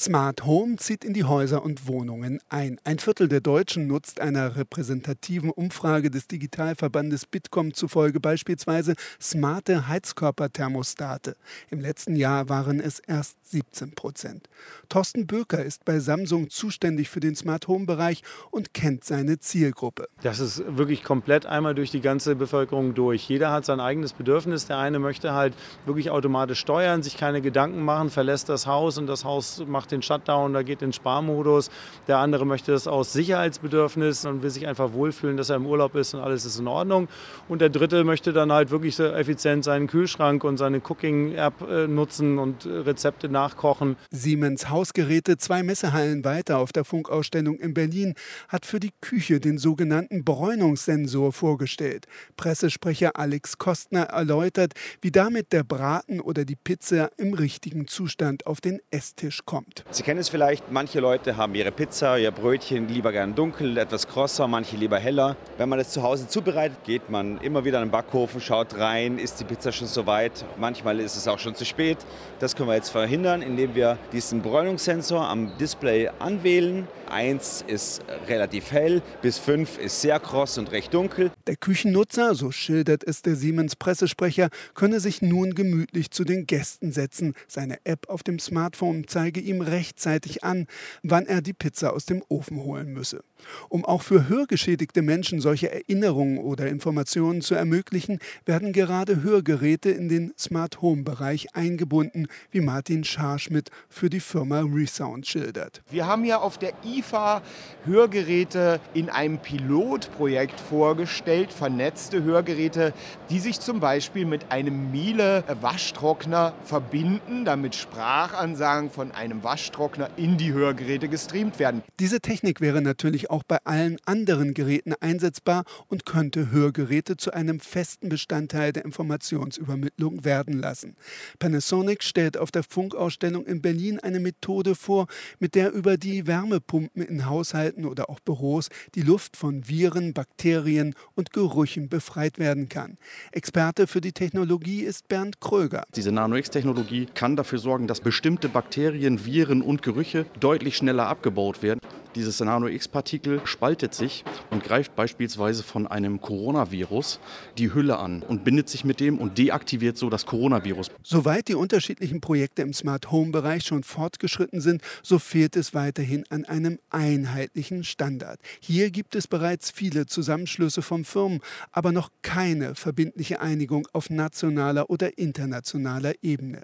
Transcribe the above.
Smart Home zieht in die Häuser und Wohnungen ein. Ein Viertel der Deutschen nutzt einer repräsentativen Umfrage des Digitalverbandes Bitkom zufolge beispielsweise smarte Heizkörperthermostate. Im letzten Jahr waren es erst 17 Prozent. Thorsten Böker ist bei Samsung zuständig für den Smart Home Bereich und kennt seine Zielgruppe. Das ist wirklich komplett einmal durch die ganze Bevölkerung durch. Jeder hat sein eigenes Bedürfnis. Der eine möchte halt wirklich automatisch steuern, sich keine Gedanken machen, verlässt das Haus und das Haus macht den Shutdown, da geht in Sparmodus. Der andere möchte das aus Sicherheitsbedürfnis und will sich einfach wohlfühlen, dass er im Urlaub ist und alles ist in Ordnung. Und der dritte möchte dann halt wirklich so effizient seinen Kühlschrank und seine Cooking-App äh, nutzen und äh, Rezepte nachkochen. Siemens Hausgeräte, zwei Messehallen weiter auf der Funkausstellung in Berlin, hat für die Küche den sogenannten Bräunungssensor vorgestellt. Pressesprecher Alex Kostner erläutert, wie damit der Braten oder die Pizza im richtigen Zustand auf den Esstisch kommt. Sie kennen es vielleicht, manche Leute haben ihre Pizza, ihr Brötchen lieber gern dunkel, etwas krosser, manche lieber heller. Wenn man es zu Hause zubereitet, geht man immer wieder in den Backofen, schaut rein, ist die Pizza schon soweit. Manchmal ist es auch schon zu spät. Das können wir jetzt verhindern, indem wir diesen Bräunungssensor am Display anwählen. Eins ist relativ hell, bis fünf ist sehr kross und recht dunkel. Der Küchennutzer, so schildert es der Siemens Pressesprecher, könne sich nun gemütlich zu den Gästen setzen. Seine App auf dem Smartphone zeige ihm rechtzeitig an, wann er die Pizza aus dem Ofen holen müsse. Um auch für hörgeschädigte Menschen solche Erinnerungen oder Informationen zu ermöglichen, werden gerade Hörgeräte in den Smart Home Bereich eingebunden, wie Martin Scharschmidt für die Firma Resound schildert. Wir haben ja auf der IFA Hörgeräte in einem Pilotprojekt vorgestellt, vernetzte Hörgeräte, die sich zum Beispiel mit einem Miele Waschtrockner verbinden, damit Sprachansagen von einem Waschtrockner in die Hörgeräte gestreamt werden. Diese Technik wäre natürlich auch bei allen anderen Geräten einsetzbar und könnte Hörgeräte zu einem festen Bestandteil der Informationsübermittlung werden lassen. Panasonic stellt auf der Funkausstellung in Berlin eine Methode vor, mit der über die Wärmepumpen in Haushalten oder auch Büros die Luft von Viren, Bakterien und Gerüchen befreit werden kann. Experte für die Technologie ist Bernd Kröger. Diese Nano-X-Technologie kann dafür sorgen, dass bestimmte Bakterien, Viren und Gerüche deutlich schneller abgebaut werden. Dieses Nano-X-Partikel spaltet sich und greift beispielsweise von einem Coronavirus die Hülle an und bindet sich mit dem und deaktiviert so das Coronavirus. Soweit die unterschiedlichen Projekte im Smart Home-Bereich schon fortgeschritten sind, so fehlt es weiterhin an einem einheitlichen Standard. Hier gibt es bereits viele Zusammenschlüsse von Firmen, aber noch keine verbindliche Einigung auf nationaler oder internationaler Ebene.